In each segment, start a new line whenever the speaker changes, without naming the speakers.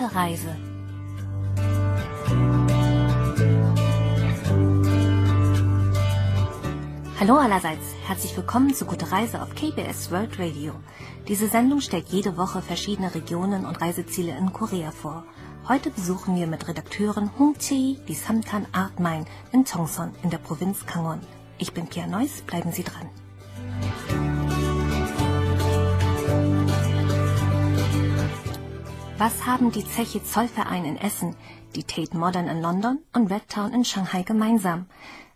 Gute Reise. Hallo allerseits, herzlich willkommen zu Gute Reise auf KBS World Radio. Diese Sendung stellt jede Woche verschiedene Regionen und Reiseziele in Korea vor. Heute besuchen wir mit Redakteurin Hong Chee die Samtan Art Mine in Chongson in der Provinz Kangon. Ich bin Pia Neuss, bleiben Sie dran. Was haben die Zeche Zollverein in Essen, die Tate Modern in London und Red Town in Shanghai gemeinsam?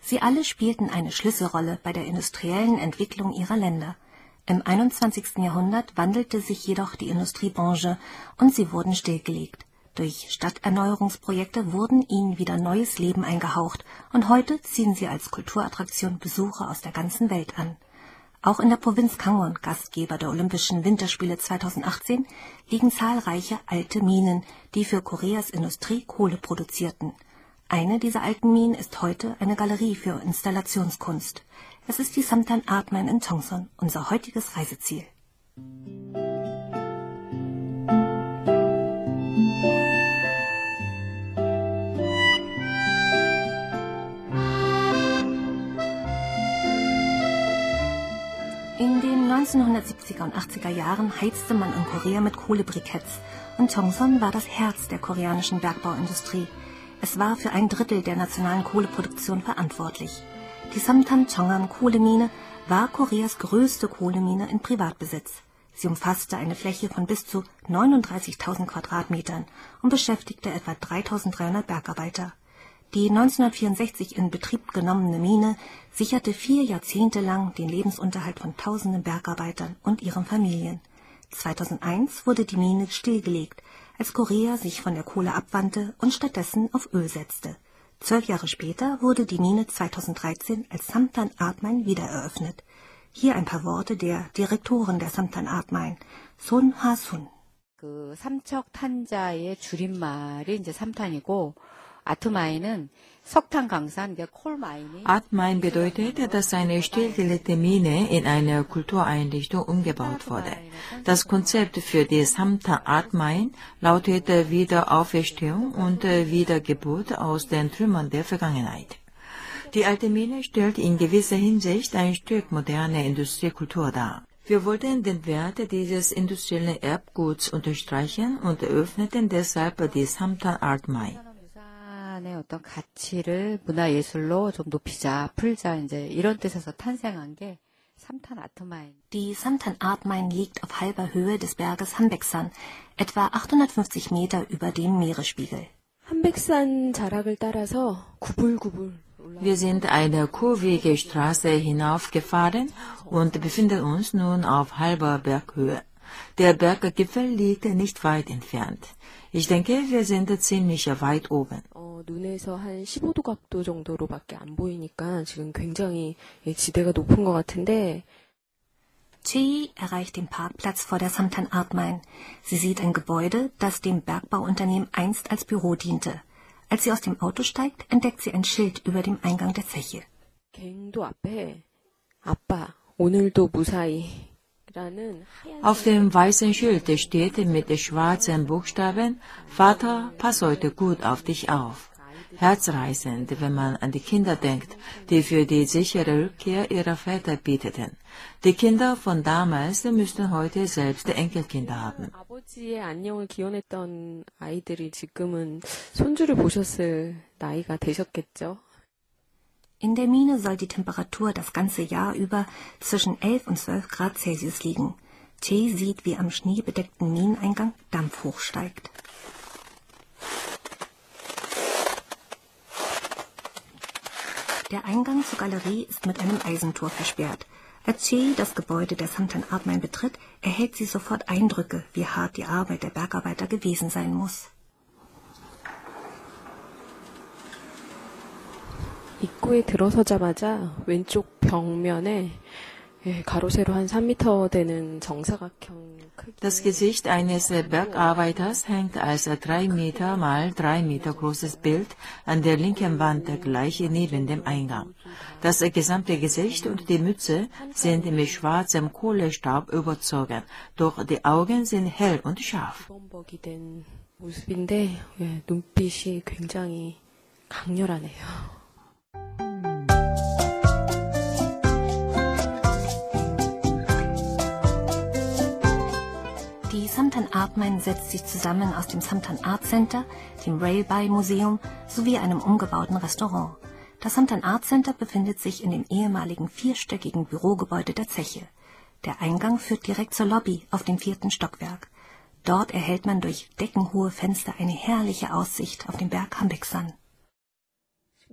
Sie alle spielten eine Schlüsselrolle bei der industriellen Entwicklung ihrer Länder. Im 21. Jahrhundert wandelte sich jedoch die Industriebranche und sie wurden stillgelegt. Durch Stadterneuerungsprojekte wurden ihnen wieder neues Leben eingehaucht und heute ziehen sie als Kulturattraktion Besucher aus der ganzen Welt an. Auch in der Provinz Kangon, Gastgeber der Olympischen Winterspiele 2018, liegen zahlreiche alte Minen, die für Koreas Industrie Kohle produzierten. Eine dieser alten Minen ist heute eine Galerie für Installationskunst. Es ist die Samtan Art Mine in Tongson, unser heutiges Reiseziel. In den 1970er und 80er Jahren heizte man in Korea mit Kohlebriketts und Tongson war das Herz der koreanischen Bergbauindustrie. Es war für ein Drittel der nationalen Kohleproduktion verantwortlich. Die Samtan Chongam Kohlemine war Koreas größte Kohlemine in Privatbesitz. Sie umfasste eine Fläche von bis zu 39.000 Quadratmetern und beschäftigte etwa 3.300 Bergarbeiter. Die 1964 in Betrieb genommene Mine sicherte vier Jahrzehnte lang den Lebensunterhalt von tausenden Bergarbeitern und ihren Familien. 2001 wurde die Mine stillgelegt, als Korea sich von der Kohle abwandte und stattdessen auf Öl setzte. Zwölf Jahre später wurde die Mine 2013 als Samtan Art Mine wiedereröffnet. Hier ein paar Worte der Direktorin der Samtan Art Mine, Son Ha-sun.
그 삼척 탄자의 줄임말이 이제 삼탄이고
Atmain bedeutet, dass eine stillgelegte Mine in eine Kultureinrichtung umgebaut wurde. Das Konzept für die Samta Atmain lautet Wiederauferstehung und Wiedergeburt aus den Trümmern der Vergangenheit. Die alte Mine stellt in gewisser Hinsicht ein Stück moderne Industriekultur dar. Wir wollten den Wert dieses industriellen Erbguts unterstreichen und eröffneten deshalb die Samtan Art Mine.
부산의 어떤 가치를 문화예술로 좀 높이자, 풀자, 이제 이런 뜻에서 탄생한 게 삼탄 아트마인.
Die Samtan Art Mine liegt auf halber Höhe des Berges Hanbeksan, etwa 850 Meter über dem Meeresspiegel.
한백산 자락을 따라서 구불구불
Wir sind eine kurvige Straße hinaufgefahren und befinden uns nun auf halber Berghöhe. Der Berggipfel liegt nicht weit entfernt. Ich denke, wir sind ziemlich weit oben.
어, 눈에서 한 15도 각도 정도로밖에 안 보이니까 지금 굉장히 예, 지대가 높은 것 같은데
Chee erreicht den Parkplatz vor der Samtan Art Mine. Sie sieht ein Gebäude, das dem Bergbauunternehmen einst als Büro diente. Als sie aus dem Auto steigt, entdeckt sie ein Schild über dem Eingang der Zeche.
갱도 앞에 아빠 오늘도 무사히 라는 하얀
Auf dem weißen Schild steht mit schwarzen Buchstaben, Vater, pass heute gut auf dich auf. Herzreißend, wenn man an die Kinder denkt, die für die sichere Rückkehr ihrer Väter bieteten. Die Kinder von damals müssten heute selbst Enkelkinder haben.
아버지의 안녕을 기원했던 아이들이 지금은 손주를 보셨을 나이가 되셨겠죠.
in der Mine soll die Temperatur das ganze Jahr über zwischen 11 und 12 Grad Celsius liegen. Chee sieht, wie am schneebedeckten Mineneingang Dampf hochsteigt. Der Eingang zur Galerie ist mit einem Eisentor versperrt. Als Chee das Gebäude der Samtan Art Mine betritt, erhält sie sofort Eindrücke, wie hart die Arbeit der Bergarbeiter gewesen sein muss.
입구에 들어서자마자 왼쪽 벽면에 예, 가로 세로 한 3m 되는 정사각형 크기
Das Gesicht eines Bergarbeiters hängt als 3 Meter mal 3 Meter großes Bild an der linken Wand gleich neben dem Eingang. Das gesamte Gesicht und die Mütze sind mit schwarzem Kohlestaub überzogen, doch die Augen sind hell und scharf.
번벅이 된 모습인데 예, 눈빛이 굉장히 강렬하네요.
Samtan Art Mine setzt sich zusammen aus dem Samtan Art Center, dem Railby Museum sowie einem umgebauten Restaurant. Das Samtan Art Center befindet sich in dem ehemaligen vierstöckigen Bürogebäude der Zeche. Der Eingang führt direkt zur Lobby auf dem vierten Stockwerk. Dort erhält man durch deckenhohe Fenster eine herrliche Aussicht auf den Berg Hambeksan.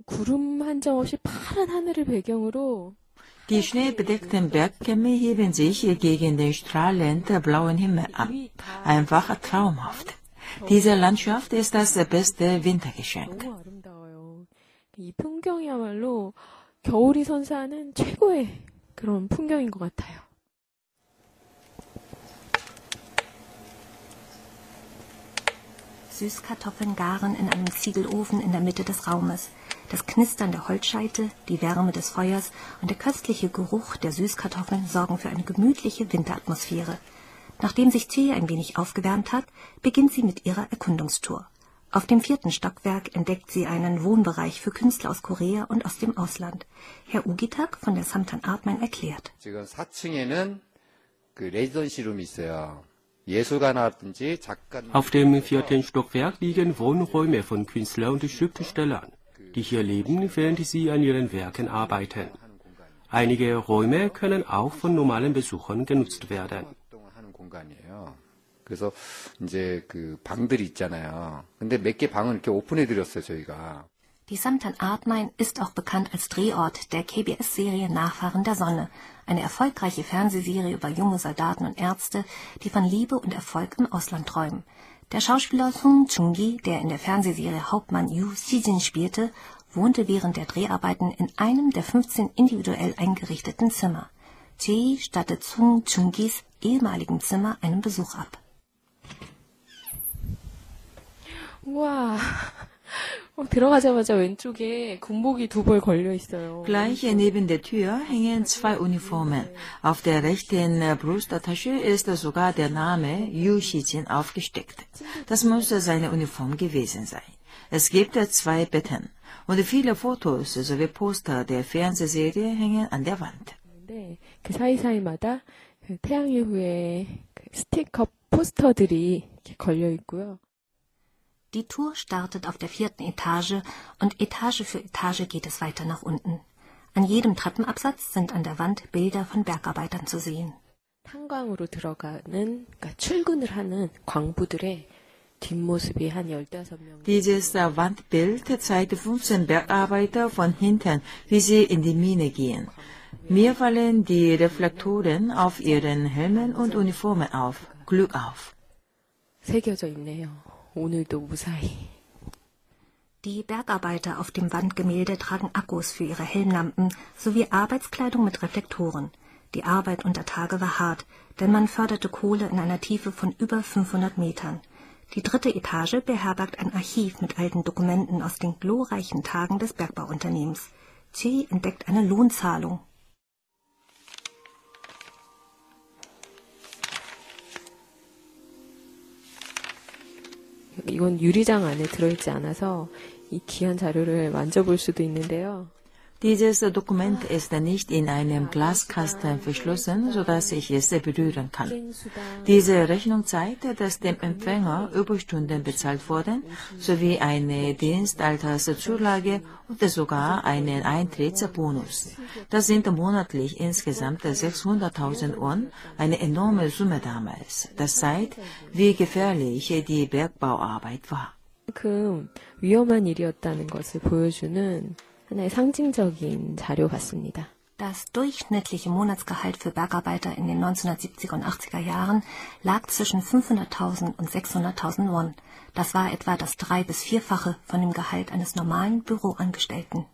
구름 한 점 없이 파란 하늘을 배경으로
Die schneebedeckten Bergkämme heben sich gegen den strahlend blauen Himmel ab. Einfach traumhaft. Diese Landschaft ist das beste Wintergeschenk.
너무 아름다워요. 이 풍경이야말로 겨울이 선사하는 최고의 그런 풍경인 것 같아요.
Süßkartoffeln garen in einem Ziegelofen in der Mitte des Raumes. Das Knistern der Holzscheite, die Wärme des Feuers und der köstliche Geruch der Süßkartoffeln sorgen für eine gemütliche Winteratmosphäre. Nachdem sich Thea ein wenig aufgewärmt hat, beginnt sie mit ihrer Erkundungstour. Auf dem vierten Stockwerk entdeckt sie einen Wohnbereich für Künstler aus Korea und aus dem Ausland. Herr Ugitak von der Samtan Artman erklärt.
Auf dem vierten Stockwerk liegen Wohnräume von Künstlern und Schriftstellern die hier leben, während sie an ihren Werken arbeiten. Einige Räume können auch von normalen Besuchern genutzt werden.
활동을 하는 공간이에요. 그래서 이제 그 방들이 있잖아요. 근데 몇 개 방을 이렇게 오픈해 드렸어요, 저희가.
Die Samtan Art Mine ist auch bekannt als Drehort der KBS-Serie Nachfahren der Sonne, eine erfolgreiche Fernsehserie über junge Soldaten und Ärzte, die von Liebe und Erfolg im Ausland träumen. Der Schauspieler Sung Chung-gi, der in der Fernsehserie Hauptmann Yu Xijin spielte, wohnte während der Dreharbeiten in einem der 15 individuell eingerichteten Zimmer. Chee stattet Sung Chung-gis ehemaligen Zimmer einen Besuch ab.
Wow, 들어가자마자 왼쪽에 군복이 두 벌 걸려 있어요.
Gleich neben der Tür hängen zwei Uniformen. Auf der rechten Brusttasche ist sogar der Name Yu Xijin aufgesteckt. Das muss seine Uniform gewesen sein. Es gibt zwei Betten und viele Fotos sowie Poster der Fernsehserie hängen an der Wand.
근데 그 사이사이마다 그 태양 이후에 그 스티커 포스터들이 이렇게 걸려 있고요.
Die Tour startet auf der vierten Etage und Etage für Etage geht es weiter nach unten. An jedem Treppenabsatz sind an der Wand Bilder von Bergarbeitern zu sehen.
탄광으로 들어가는 그러니까 출근을 하는 광부들의 뒷모습이 한 15명.
Dieses Wandbild zeigt 15 Bergarbeiter von hinten, wie sie in die Mine gehen. Mir fallen die Reflektoren auf ihren Helmen und Uniformen auf. Glück auf.
새겨져 있네요.
Die Bergarbeiter auf dem Wandgemälde tragen Akkus für ihre Helmlampen sowie Arbeitskleidung mit Reflektoren. Die Arbeit unter Tage war hart, denn man förderte Kohle in einer Tiefe von über 500 Metern. Die dritte Etage beherbergt ein Archiv mit alten Dokumenten aus den glorreichen Tagen des Bergbauunternehmens. Che entdeckt eine Lohnzahlung
이건 유리장 안에 들어있지 않아서 이 귀한 자료를 만져볼 수도 있는데요.
Dieses Dokument ist nicht in einem Glaskasten verschlossen, sodass ich es berühren kann. Diese Rechnung zeigt, dass dem Empfänger Überstunden bezahlt wurden, sowie eine Dienstalterszulage und sogar einen Eintrittsbonus. Das sind monatlich insgesamt 600.000 Won, eine enorme Summe damals. Das zeigt, wie gefährlich die Bergbauarbeit war.
그만큼 위험한 일이었다는 것을 보여주는 하나의 상징적인 자료 같습니다.
Das durchschnittliche Monatsgehalt für Bergarbeiter in den 1970er und 80er Jahren lag zwischen 500.000 und 600.000 Won. Das war etwa das drei- bis vierfache von dem Gehalt eines normalen Büroangestellten.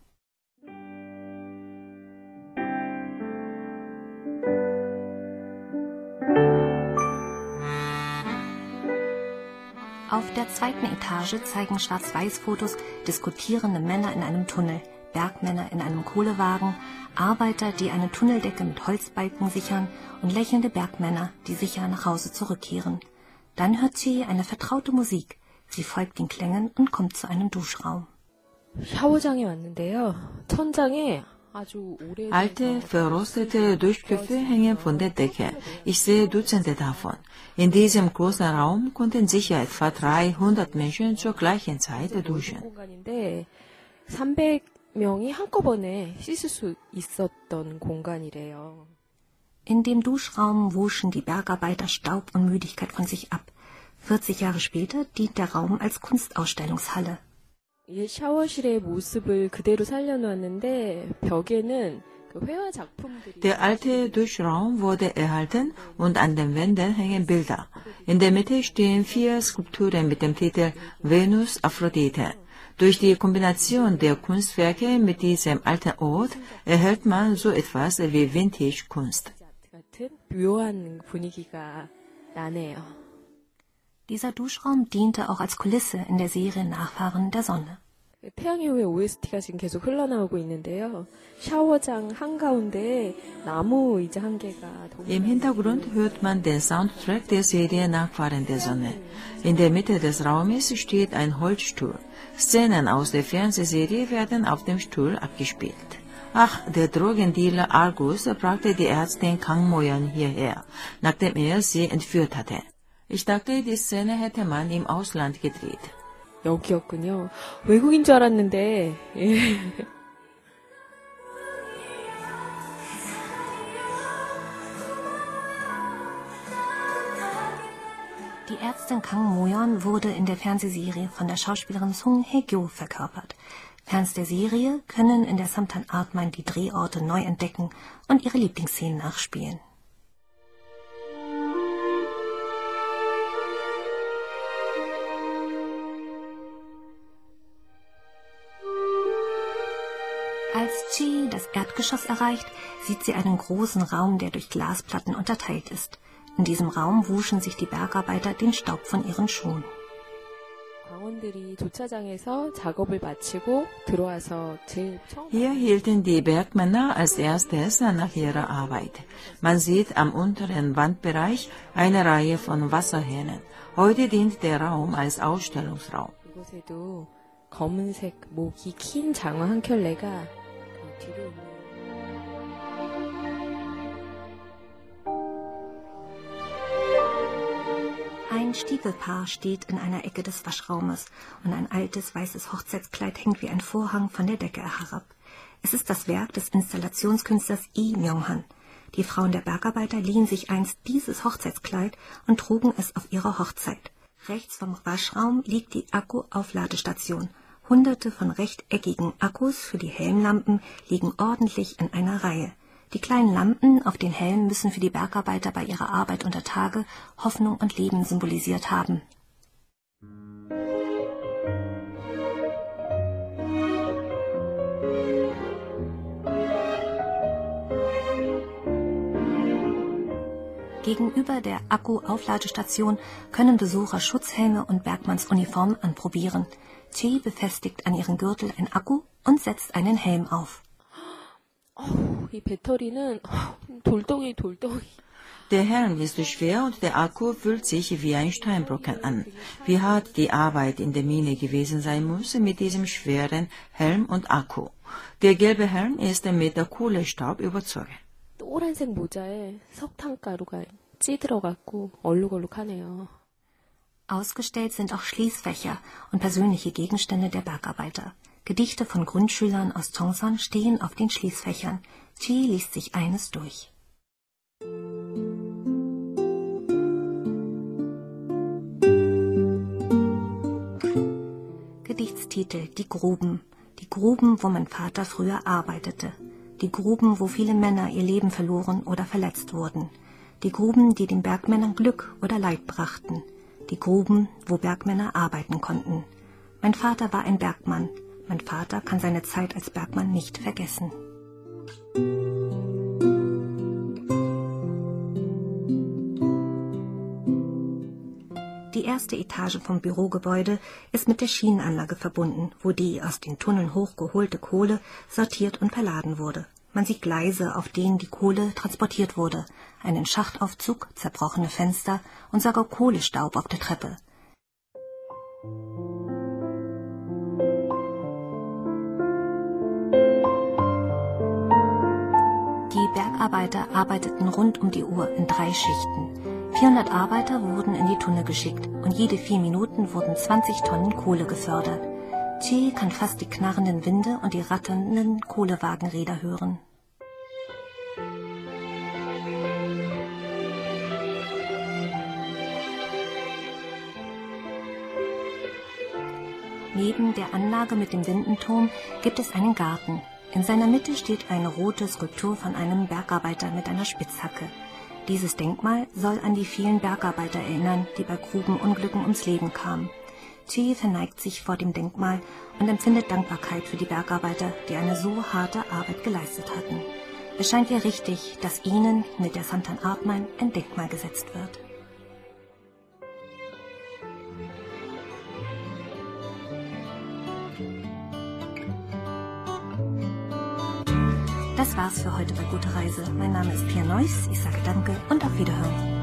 Auf der zweiten Etage zeigen Schwarz-Weiß-Fotos diskutierende Männer in einem Tunnel, Bergmänner in einem Kohlewagen, Arbeiter, die eine Tunneldecke mit Holzbalken sichern und lächelnde Bergmänner, die sicher nach Hause zurückkehren. Dann hört sie eine vertraute Musik. Sie folgt den Klängen und kommt zu einem Duschraum.
Alte, verrostete Duschköpfe hängen von der Decke. Ich sehe Dutzende davon. In diesem großen Raum konnten sicher etwa 300 Menschen zur gleichen Zeit duschen.
300 명이 한꺼번에 씻을 수 있었던 공간이래요.
In dem Duschraum wuschen die Bergarbeiter Staub und Müdigkeit von sich ab. 40 Jahre später dient der Raum als Kunstausstellungshalle.
이 샤워실의 모습을 그대로 살려놓았는데 벽에는 그 회화 작품들이
Der alte Duschraum wurde erhalten und an den Wänden hängen Bilder. In der Mitte stehen vier Skulpturen mit dem Titel Venus Aphrodite. Durch die Kombination der Kunstwerke mit diesem alten Ort erhält man so etwas wie Vintage-Kunst.
Dieser Duschraum diente auch als Kulisse in der Serie Nachfahren der Sonne.
태양의 후예 OST가 지금 계속 흘러나오고 있는데요. 샤워장 한가운데 나무 의자 한 개가
Im Hintergrund hört man den Soundtrack der Serie Nachfahren der Sonne. In der Mitte des Raumes steht ein Holzstuhl. Szenen aus der Fernsehserie werden auf dem Stuhl abgespielt. Ach, der Drogendealer Argus brachte die Ärztin Kang Moyon hierher, nachdem er sie entführt hatte. Ich dachte, die Szene hätte man im Ausland gedreht.
여기였군요. 외국인 줄 알았는데 예.
Die Ärztin Kang Moyon wurde in der Fernsehserie von der Schauspielerin Sung Hye-kyo verkörpert. Fans der Serie können in der Samtan Art Mine die Drehorte neu entdecken und ihre Lieblingsszenen nachspielen. das Erdgeschoss erreicht, sieht sie einen großen Raum, der durch Glasplatten unterteilt ist. In diesem Raum wuschen sich die Bergarbeiter den Staub von ihren Schuhen.
Hier hielten die Bergmänner als erstes nach ihrer Arbeit. Man sieht am unteren Wandbereich eine Reihe von Wasserhähnen. Heute dient der Raum als Ausstellungsraum.
이곳에도 검은색 목이 긴 장어 한 켤레가 그 뒤로 있는
Ein Stiefelpaar steht in einer Ecke des Waschraumes und ein altes weißes Hochzeitskleid hängt wie ein Vorhang von der Decke herab. Es ist das Werk des Installationskünstlers Lee Myung-han. Die Frauen der Bergarbeiter liehen sich einst dieses Hochzeitskleid und trugen es auf ihre Hochzeit. Rechts vom Waschraum liegt die Akku-Aufladestation. Hunderte von rechteckigen Akkus für die Helmlampen liegen ordentlich in einer Reihe. Die kleinen Lampen auf den Helmen müssen für die Bergarbeiter bei ihrer Arbeit unter Tage Hoffnung und Leben symbolisiert haben. Gegenüber der Akku-Aufladestation können Besucher Schutzhelme und Bergmannsuniformen anprobieren. Chi befestigt an ihren Gürtel ein Akku und setzt einen Helm auf.
이 배터리는 돌덩이 돌덩이
Der Helm ist schwer und der Akku fühlt sich wie ein Steinbrocken an. Wie hart die Arbeit in der Mine gewesen sein muss mit diesem schweren Helm und Akku. Der gelbe Helm ist mit Kohlestaub überzogen.
노란색 모자에 석탄가루가 찌들어갖고 얼룩얼룩하네요.
Ausgestellt sind auch Schließfächer und persönliche Gegenstände der Bergarbeiter. Gedichte von Grundschülern aus Tongsan stehen auf den Schließfächern. Chi liest sich eines durch. Gedichtstitel Die Gruben. Die Gruben, wo mein Vater früher arbeitete. Die Gruben, wo viele Männer ihr Leben verloren oder verletzt wurden. Die Gruben, die den Bergmännern Glück oder Leid brachten. Die Gruben, wo Bergmänner arbeiten konnten. Mein Vater war ein Bergmann. Mein Vater kann seine Zeit als Bergmann nicht vergessen. Die erste Etage vom Bürogebäude ist mit der Schienenanlage verbunden, wo die aus den Tunneln hochgeholte Kohle sortiert und verladen wurde. Man sieht Gleise, auf denen die Kohle transportiert wurde, einen Schachtaufzug, zerbrochene Fenster und sogar Kohlestaub auf der Treppe. Die Bergarbeiter arbeiteten rund um die Uhr in drei Schichten. 400 Arbeiter wurden in die Tunnel geschickt und jede vier Minuten wurden 20 Tonnen Kohle gefördert. Che kann fast die knarrenden Winde und die ratternden Kohlewagenräder hören. Neben der Anlage mit dem Windenturm gibt es einen Garten. In seiner Mitte steht eine rote Skulptur von einem Bergarbeiter mit einer Spitzhacke. Dieses Denkmal soll an die vielen Bergarbeiter erinnern, die bei Grubenunglücken ums Leben kamen. Chi verneigt sich vor dem Denkmal und empfindet Dankbarkeit für die Bergarbeiter, die eine so harte Arbeit geleistet hatten. Es scheint ihr richtig, dass ihnen mit der Santan Artmain ein Denkmal gesetzt wird. Das war's für heute bei Gute Reise. Mein Name ist Pia Neuss. Ich sage Danke und auf Wiederhören.